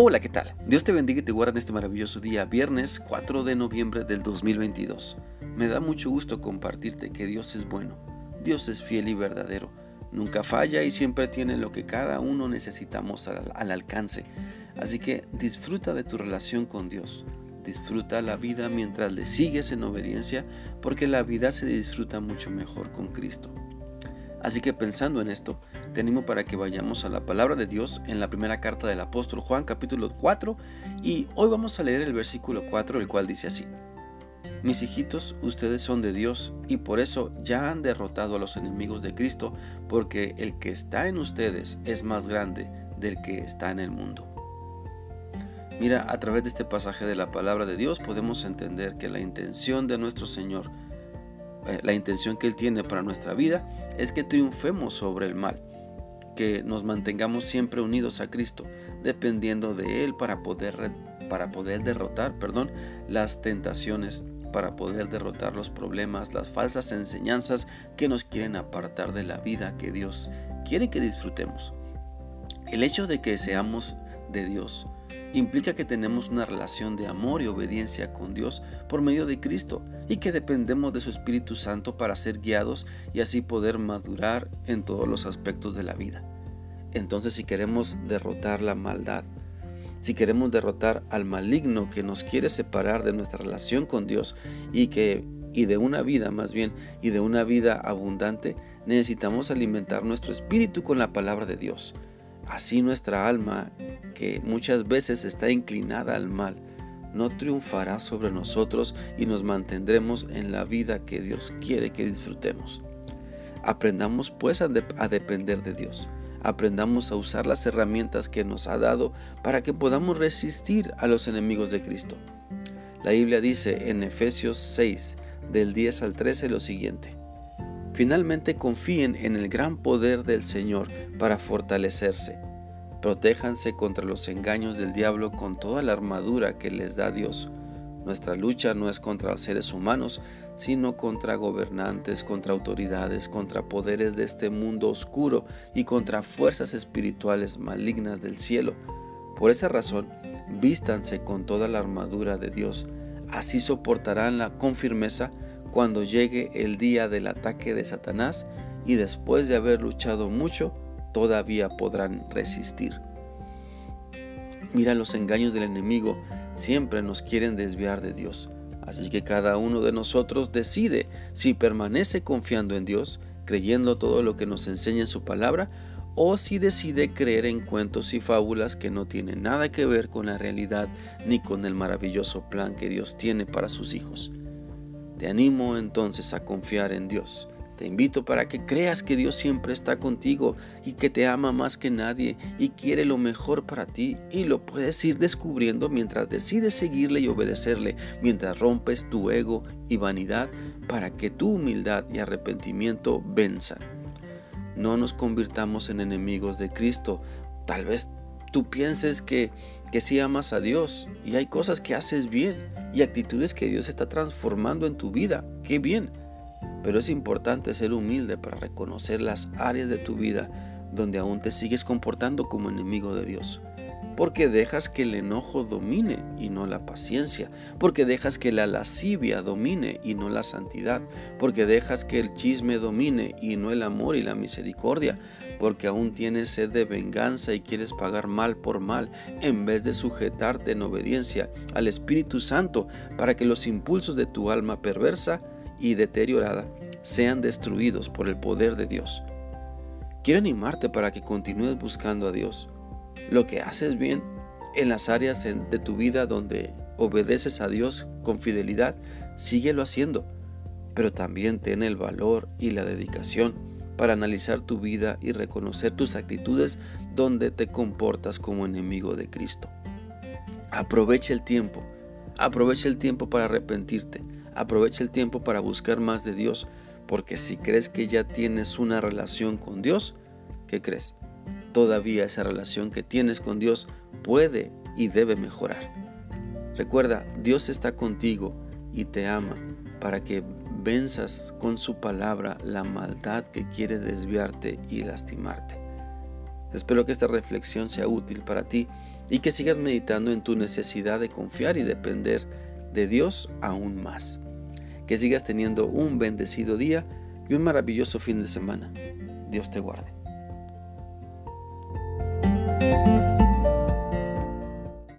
Hola, ¿qué tal? Dios te bendiga y te guarde en este maravilloso día, viernes 4 de noviembre del 2022. Me da mucho gusto compartirte que Dios es bueno, Dios es fiel y verdadero, nunca falla y siempre tiene lo que cada uno necesitamos al, al alcance. Así que disfruta de tu relación con Dios, disfruta la vida mientras le sigues en obediencia, porque la vida se disfruta mucho mejor con Cristo. Así que pensando en esto, te animo para que vayamos a la palabra de Dios en la primera carta del apóstol Juan capítulo 4 y hoy vamos a leer el versículo 4 el cual dice así. Mis hijitos, ustedes son de Dios y por eso ya han derrotado a los enemigos de Cristo porque el que está en ustedes es más grande del que está en el mundo. Mira, a través de este pasaje de la palabra de Dios podemos entender que la intención de nuestro Señor la intención que Él tiene para nuestra vida es que triunfemos sobre el mal, que nos mantengamos siempre unidos a Cristo, dependiendo de Él para poder, para poder derrotar perdón, las tentaciones, para poder derrotar los problemas, las falsas enseñanzas que nos quieren apartar de la vida que Dios quiere que disfrutemos. El hecho de que seamos de Dios implica que tenemos una relación de amor y obediencia con Dios por medio de Cristo y que dependemos de su Espíritu Santo para ser guiados y así poder madurar en todos los aspectos de la vida. Entonces si queremos derrotar la maldad, si queremos derrotar al maligno que nos quiere separar de nuestra relación con Dios y que y de una vida más bien y de una vida abundante, necesitamos alimentar nuestro espíritu con la palabra de Dios. Así nuestra alma que muchas veces está inclinada al mal, no triunfará sobre nosotros y nos mantendremos en la vida que Dios quiere que disfrutemos. Aprendamos pues a, depender de Dios. Aprendamos a usar las herramientas que nos ha dado para que podamos resistir a los enemigos de Cristo. La Biblia dice en Efesios 6, del 10 al 13 lo siguiente. Finalmente confíen en el gran poder del Señor para fortalecerse Protéjanse contra los engaños del diablo con toda la armadura que les da Dios. Nuestra lucha no es contra seres humanos, sino contra gobernantes, contra autoridades, contra poderes de este mundo oscuro y contra fuerzas espirituales malignas del cielo. Por esa razón, vístanse con toda la armadura de Dios. Así soportarán la, con firmeza cuando llegue el día del ataque de Satanás y después de haber luchado mucho, todavía podrán resistir. Mira, los engaños del enemigo siempre nos quieren desviar de Dios. Así que cada uno de nosotros decide si permanece confiando en Dios, creyendo todo lo que nos enseña en su palabra, o si decide creer en cuentos y fábulas que no tienen nada que ver con la realidad ni con el maravilloso plan que Dios tiene para sus hijos. Te animo entonces a confiar en Dios te invito para que creas que Dios siempre está contigo y que te ama más que nadie y quiere lo mejor para ti y lo puedes ir descubriendo mientras decides seguirle y obedecerle, mientras rompes tu ego y vanidad para que tu humildad y arrepentimiento venzan. No nos convirtamos en enemigos de Cristo. Tal vez tú pienses que, que sí amas a Dios y hay cosas que haces bien y actitudes que Dios está transformando en tu vida. ¡Qué bien! Pero es importante ser humilde para reconocer las áreas de tu vida donde aún te sigues comportando como enemigo de Dios. Porque dejas que el enojo domine y no la paciencia. Porque dejas que la lascivia domine y no la santidad. Porque dejas que el chisme domine y no el amor y la misericordia. Porque aún tienes sed de venganza y quieres pagar mal por mal en vez de sujetarte en obediencia al Espíritu Santo para que los impulsos de tu alma perversa y deteriorada sean destruidos por el poder de Dios. Quiero animarte para que continúes buscando a Dios. Lo que haces bien en las áreas de tu vida donde obedeces a Dios con fidelidad, síguelo haciendo, pero también ten el valor y la dedicación para analizar tu vida y reconocer tus actitudes donde te comportas como enemigo de Cristo. Aprovecha el tiempo, aprovecha el tiempo para arrepentirte, aprovecha el tiempo para buscar más de Dios, porque si crees que ya tienes una relación con Dios, ¿qué crees? Todavía esa relación que tienes con Dios puede y debe mejorar. Recuerda, Dios está contigo y te ama para que venzas con su palabra la maldad que quiere desviarte y lastimarte. Espero que esta reflexión sea útil para ti y que sigas meditando en tu necesidad de confiar y depender de Dios aún más. Que sigas teniendo un bendecido día y un maravilloso fin de semana. Dios te guarde. Música